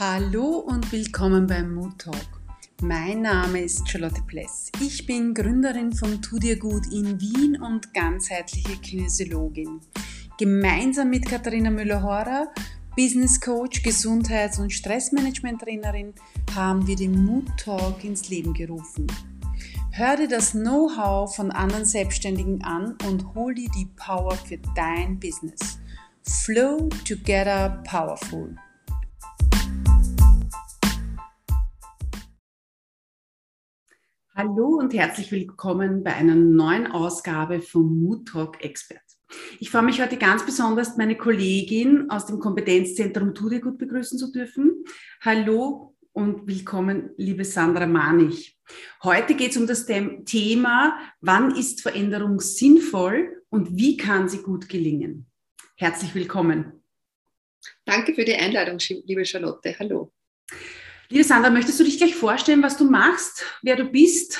Hallo und willkommen beim Mood Talk. Mein Name ist Charlotte Pless. Ich bin Gründerin von Tu dir gut in Wien und ganzheitliche Kinesiologin. Gemeinsam mit Katharina Müller-Horer, Business Coach, Gesundheits- und Stressmanagement-Trainerin, haben wir den Mood Talk ins Leben gerufen. Hör dir das Know-how von anderen Selbstständigen an und hol dir die Power für dein Business. Flow Together Powerful. Hallo und herzlich willkommen bei einer neuen Ausgabe vom Mood Talk Expert. Ich freue mich heute ganz besonders, meine Kollegin aus dem Kompetenzzentrum Tude gut begrüßen zu dürfen. Hallo und willkommen, liebe Sandra Manich. Heute geht es um das Thema, wann ist Veränderung sinnvoll und wie kann sie gut gelingen? Herzlich willkommen. Danke für die Einladung, liebe Charlotte. Hallo. Liebe Sandra, möchtest du dich gleich vorstellen, was du machst, wer du bist?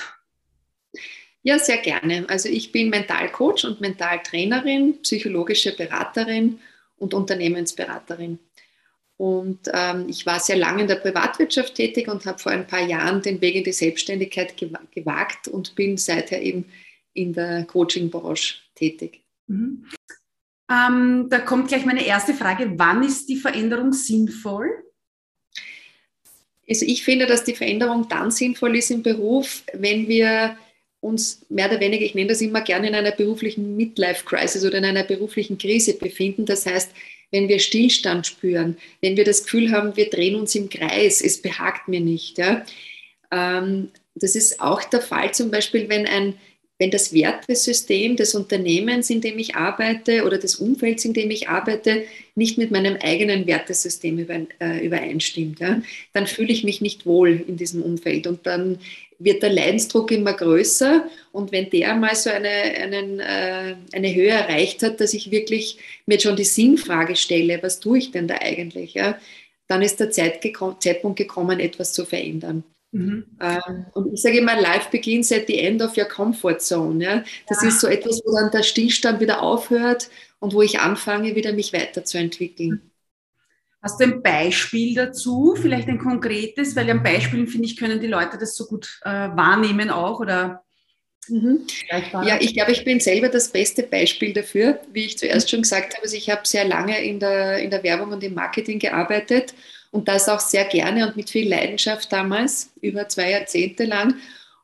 Ja, sehr gerne. Also ich bin Mentalcoach und Mentaltrainerin, psychologische Beraterin und Unternehmensberaterin. Und ähm, ich war sehr lange in der Privatwirtschaft tätig und habe vor ein paar Jahren den Weg in die Selbstständigkeit gewagt und bin seither eben in der Coaching-Branche tätig. Mhm. Ähm, da kommt gleich meine erste Frage. Wann ist die Veränderung sinnvoll? Also ich finde, dass die Veränderung dann sinnvoll ist im Beruf, wenn wir uns mehr oder weniger, ich nenne das immer gerne, in einer beruflichen Midlife-Crisis oder in einer beruflichen Krise befinden. Das heißt, wenn wir Stillstand spüren, wenn wir das Gefühl haben, wir drehen uns im Kreis, es behagt mir nicht. Ja. Ähm, das ist auch der Fall zum Beispiel, wenn ein wenn das Wertesystem des Unternehmens, in dem ich arbeite oder des Umfelds, in dem ich arbeite, nicht mit meinem eigenen Wertesystem äh, übereinstimmt, ja, dann fühle ich mich nicht wohl in diesem Umfeld und dann wird der Leidensdruck immer größer und wenn der mal so eine, einen, äh, eine Höhe erreicht hat, dass ich wirklich mir schon die Sinnfrage stelle, was tue ich denn da eigentlich, ja, dann ist der Zeit geko Zeitpunkt gekommen, etwas zu verändern. Mhm. Ähm, und ich sage immer, life begins at the end of your comfort zone. Ja? Das ja. ist so etwas, wo dann der Stillstand wieder aufhört und wo ich anfange, wieder mich weiterzuentwickeln. Hast du ein Beispiel dazu, vielleicht ein konkretes? Weil am Beispielen, finde ich, können die Leute das so gut äh, wahrnehmen auch oder Mhm. Ja, ich glaube, ich bin selber das beste Beispiel dafür. Wie ich zuerst schon gesagt habe, also ich habe sehr lange in der, in der Werbung und im Marketing gearbeitet und das auch sehr gerne und mit viel Leidenschaft damals, über zwei Jahrzehnte lang.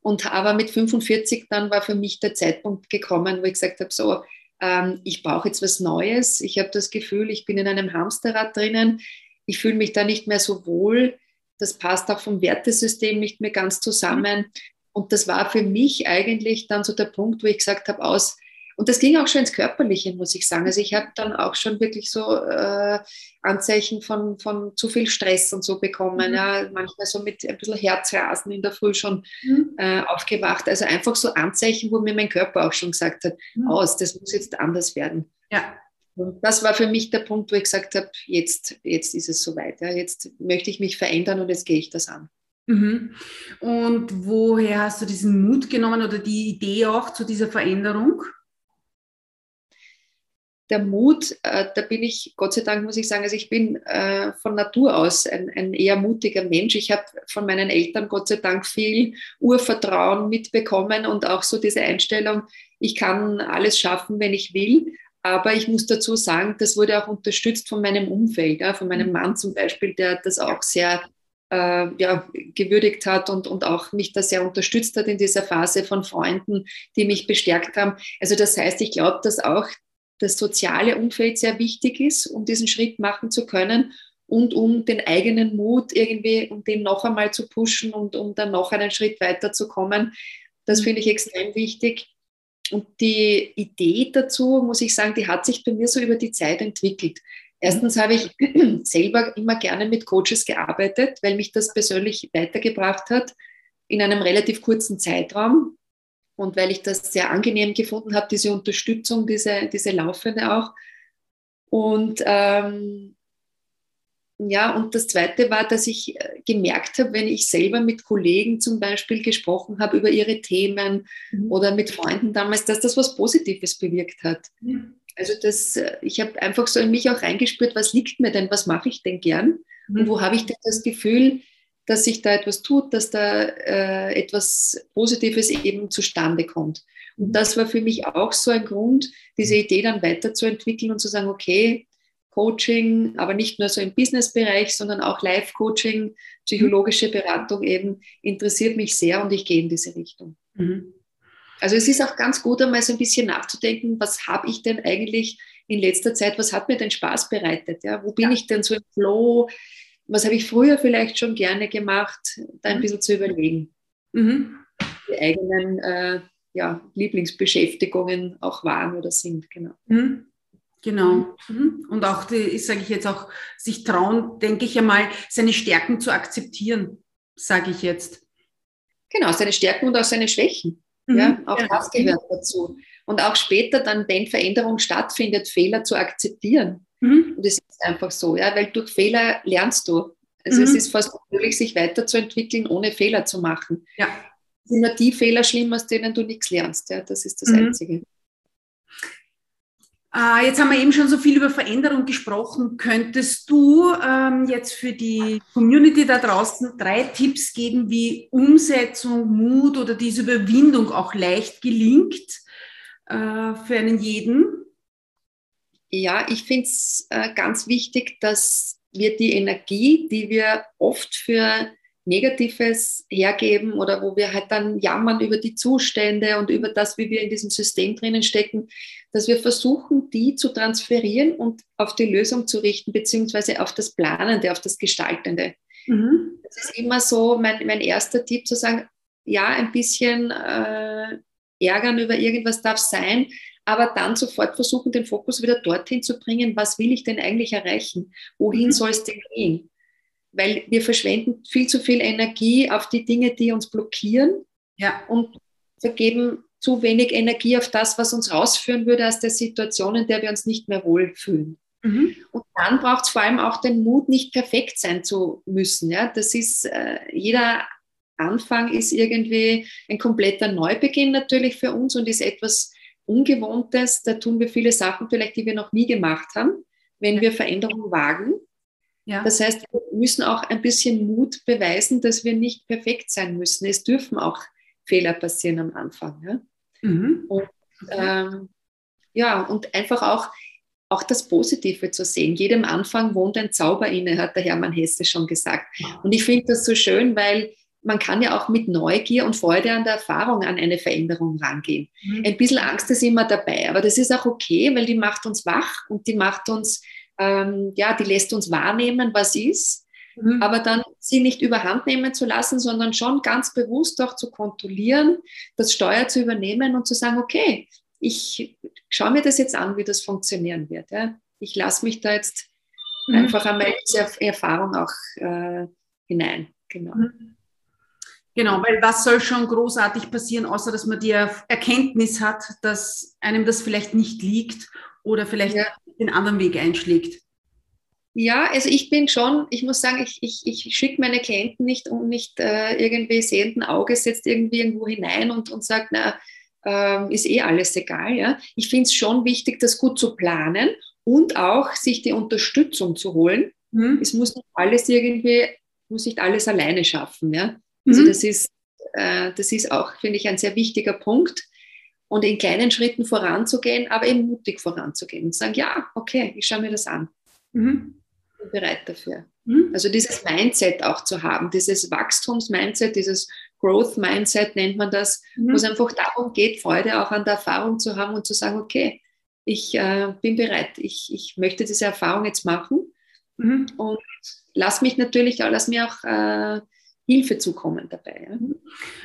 Und aber mit 45 dann war für mich der Zeitpunkt gekommen, wo ich gesagt habe, so, ähm, ich brauche jetzt was Neues. Ich habe das Gefühl, ich bin in einem Hamsterrad drinnen. Ich fühle mich da nicht mehr so wohl. Das passt auch vom Wertesystem nicht mehr ganz zusammen. Und das war für mich eigentlich dann so der Punkt, wo ich gesagt habe, aus, und das ging auch schon ins Körperliche, muss ich sagen. Also ich habe dann auch schon wirklich so äh, Anzeichen von, von zu viel Stress und so bekommen. Mhm. Ja, manchmal so mit ein bisschen Herzrasen in der Früh schon mhm. äh, aufgewacht. Also einfach so Anzeichen, wo mir mein Körper auch schon gesagt hat, mhm. aus, das muss jetzt anders werden. Ja. Und das war für mich der Punkt, wo ich gesagt habe, jetzt, jetzt ist es soweit. Ja, jetzt möchte ich mich verändern und jetzt gehe ich das an. Mhm. Und woher hast du diesen Mut genommen oder die Idee auch zu dieser Veränderung? Der Mut, äh, da bin ich, Gott sei Dank muss ich sagen, also ich bin äh, von Natur aus ein, ein eher mutiger Mensch. Ich habe von meinen Eltern Gott sei Dank viel Urvertrauen mitbekommen und auch so diese Einstellung, ich kann alles schaffen, wenn ich will. Aber ich muss dazu sagen, das wurde auch unterstützt von meinem Umfeld, ja, von meinem Mann zum Beispiel, der das auch sehr äh, ja, gewürdigt hat und, und auch mich da sehr unterstützt hat in dieser Phase von Freunden, die mich bestärkt haben. Also das heißt, ich glaube, dass auch das soziale Umfeld sehr wichtig ist, um diesen Schritt machen zu können und um den eigenen Mut irgendwie, um den noch einmal zu pushen und um dann noch einen Schritt weiter zu kommen. Das finde ich extrem wichtig. Und die Idee dazu, muss ich sagen, die hat sich bei mir so über die Zeit entwickelt. Erstens habe ich selber immer gerne mit Coaches gearbeitet, weil mich das persönlich weitergebracht hat in einem relativ kurzen Zeitraum und weil ich das sehr angenehm gefunden habe, diese Unterstützung, diese, diese laufende auch. Und ähm, ja, und das Zweite war, dass ich äh, gemerkt habe, wenn ich selber mit Kollegen zum Beispiel gesprochen habe über ihre Themen mhm. oder mit Freunden damals, dass das was Positives bewirkt hat. Mhm. Also das, äh, ich habe einfach so in mich auch reingespürt, was liegt mir denn, was mache ich denn gern? Mhm. Und wo habe ich denn das Gefühl, dass sich da etwas tut, dass da äh, etwas Positives eben zustande kommt. Und das war für mich auch so ein Grund, diese Idee dann weiterzuentwickeln und zu sagen, okay, Coaching, aber nicht nur so im Businessbereich, sondern auch Life-Coaching, psychologische Beratung eben, interessiert mich sehr und ich gehe in diese Richtung. Mhm. Also es ist auch ganz gut, einmal so ein bisschen nachzudenken, was habe ich denn eigentlich in letzter Zeit, was hat mir denn Spaß bereitet? Ja? Wo bin ja. ich denn so im Flow? Was habe ich früher vielleicht schon gerne gemacht? Da ein mhm. bisschen zu überlegen. Mhm. Die eigenen äh, ja, Lieblingsbeschäftigungen auch waren oder sind. Genau. Mhm. Genau. Mhm. Und auch, die, sage ich jetzt auch, sich trauen, denke ich einmal, seine Stärken zu akzeptieren, sage ich jetzt. Genau, seine Stärken und auch seine Schwächen. Mhm. Ja, auch ja. das gehört dazu. Und auch später dann, wenn Veränderung stattfindet, Fehler zu akzeptieren. Mhm. Und es ist einfach so, ja, weil durch Fehler lernst du. Also es mhm. ist fast unmöglich, sich weiterzuentwickeln, ohne Fehler zu machen. Ja. Es sind nur die Fehler schlimm, aus denen du nichts lernst. Ja, das ist das mhm. Einzige. Äh, jetzt haben wir eben schon so viel über Veränderung gesprochen. Könntest du ähm, jetzt für die Community da draußen drei Tipps geben, wie Umsetzung, Mut oder diese Überwindung auch leicht gelingt äh, für einen jeden? Ja, ich finde es äh, ganz wichtig, dass wir die Energie, die wir oft für Negatives hergeben oder wo wir halt dann jammern über die Zustände und über das, wie wir in diesem System drinnen stecken, dass wir versuchen, die zu transferieren und auf die Lösung zu richten, beziehungsweise auf das Planende, auf das Gestaltende. Mhm. Das ist immer so mein, mein erster Tipp, zu sagen, ja, ein bisschen äh, ärgern über irgendwas darf sein, aber dann sofort versuchen, den Fokus wieder dorthin zu bringen, was will ich denn eigentlich erreichen? Wohin mhm. soll es denn gehen? weil wir verschwenden viel zu viel Energie auf die Dinge, die uns blockieren ja. und vergeben zu wenig Energie auf das, was uns rausführen würde aus der Situation, in der wir uns nicht mehr wohlfühlen. Mhm. Und dann braucht es vor allem auch den Mut, nicht perfekt sein zu müssen. Ja? Das ist, äh, jeder Anfang ist irgendwie ein kompletter Neubeginn natürlich für uns und ist etwas Ungewohntes. Da tun wir viele Sachen vielleicht, die wir noch nie gemacht haben, wenn wir Veränderungen wagen. Ja. Das heißt, wir müssen auch ein bisschen Mut beweisen, dass wir nicht perfekt sein müssen. Es dürfen auch Fehler passieren am Anfang. Ja? Mhm. Und, ähm, ja, und einfach auch, auch das Positive zu sehen. Jedem Anfang wohnt ein Zauber inne, hat der Hermann Hesse schon gesagt. Und ich finde das so schön, weil man kann ja auch mit Neugier und Freude an der Erfahrung an eine Veränderung rangehen. Mhm. Ein bisschen Angst ist immer dabei, aber das ist auch okay, weil die macht uns wach und die macht uns ähm, ja, die lässt uns wahrnehmen, was ist, mhm. aber dann sie nicht überhand nehmen zu lassen, sondern schon ganz bewusst auch zu kontrollieren, das Steuer zu übernehmen und zu sagen, okay, ich schaue mir das jetzt an, wie das funktionieren wird. Ja. Ich lasse mich da jetzt mhm. einfach einmal diese Erfahrung auch äh, hinein. Genau. Mhm. Genau, weil was soll schon großartig passieren, außer dass man die Erkenntnis hat, dass einem das vielleicht nicht liegt oder vielleicht ja. den anderen Weg einschlägt? Ja, also ich bin schon, ich muss sagen, ich, ich, ich schicke meine Klienten nicht und nicht äh, irgendwie sehenden Auges jetzt irgendwie irgendwo hinein und, und sagt, na, ähm, ist eh alles egal. Ja? Ich finde es schon wichtig, das gut zu planen und auch sich die Unterstützung zu holen. Mhm. Es muss nicht alles irgendwie, muss nicht alles alleine schaffen. Ja? Also mhm. das ist, äh, das ist auch, finde ich, ein sehr wichtiger Punkt und in kleinen Schritten voranzugehen, aber eben mutig voranzugehen und sagen, ja, okay, ich schaue mir das an. Mhm. Bin bereit dafür. Mhm. Also dieses Mindset auch zu haben, dieses Wachstums-Mindset, dieses Growth-Mindset nennt man das, mhm. wo es einfach darum geht, Freude auch an der Erfahrung zu haben und zu sagen, okay, ich äh, bin bereit, ich, ich möchte diese Erfahrung jetzt machen mhm. und lass mich natürlich, lass mir auch äh, Hilfe zukommen dabei. Ja. Mhm.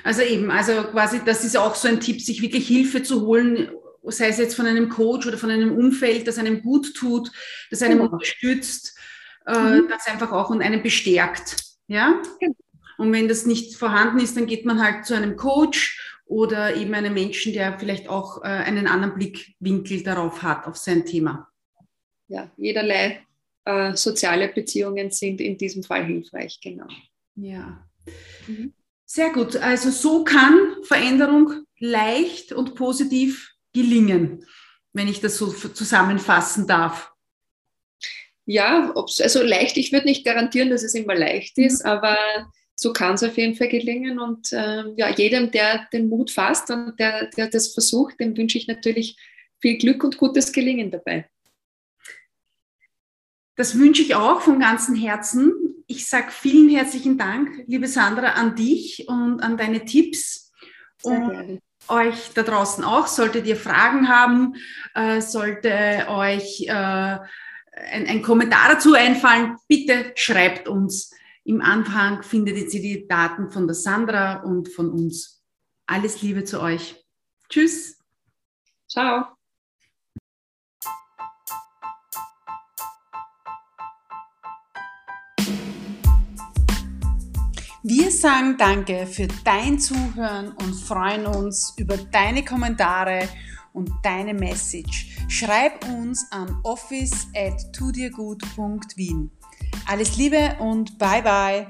Also eben, also quasi, das ist auch so ein Tipp, sich wirklich Hilfe zu holen, sei es jetzt von einem Coach oder von einem Umfeld, das einem gut tut, das einem genau. unterstützt, äh, mhm. das einfach auch und einen bestärkt. Ja? Genau. Und wenn das nicht vorhanden ist, dann geht man halt zu einem Coach oder eben einem Menschen, der vielleicht auch äh, einen anderen Blickwinkel darauf hat, auf sein Thema. Ja, jederlei äh, soziale Beziehungen sind in diesem Fall hilfreich, genau. Ja. Mhm. Sehr gut. Also so kann Veränderung leicht und positiv gelingen, wenn ich das so zusammenfassen darf. ja, also leicht, ich würde nicht garantieren, dass es immer leicht ist, mhm. aber so kann es auf jeden Fall gelingen. Und äh, ja, jedem, der den Mut fasst und der, der das versucht, dem wünsche ich natürlich viel Glück und gutes Gelingen dabei. Das wünsche ich auch von ganzem Herzen. Ich sage vielen herzlichen Dank, liebe Sandra, an dich und an deine Tipps. Sehr und gerne. euch da draußen auch, solltet ihr Fragen haben, äh, sollte euch äh, ein, ein Kommentar dazu einfallen, bitte schreibt uns. Im Anfang findet ihr die Daten von der Sandra und von uns. Alles Liebe zu euch. Tschüss. Ciao. Wir sagen Danke für dein Zuhören und freuen uns über deine Kommentare und deine Message. Schreib uns an office at tudirgut.wien. Alles Liebe und bye bye.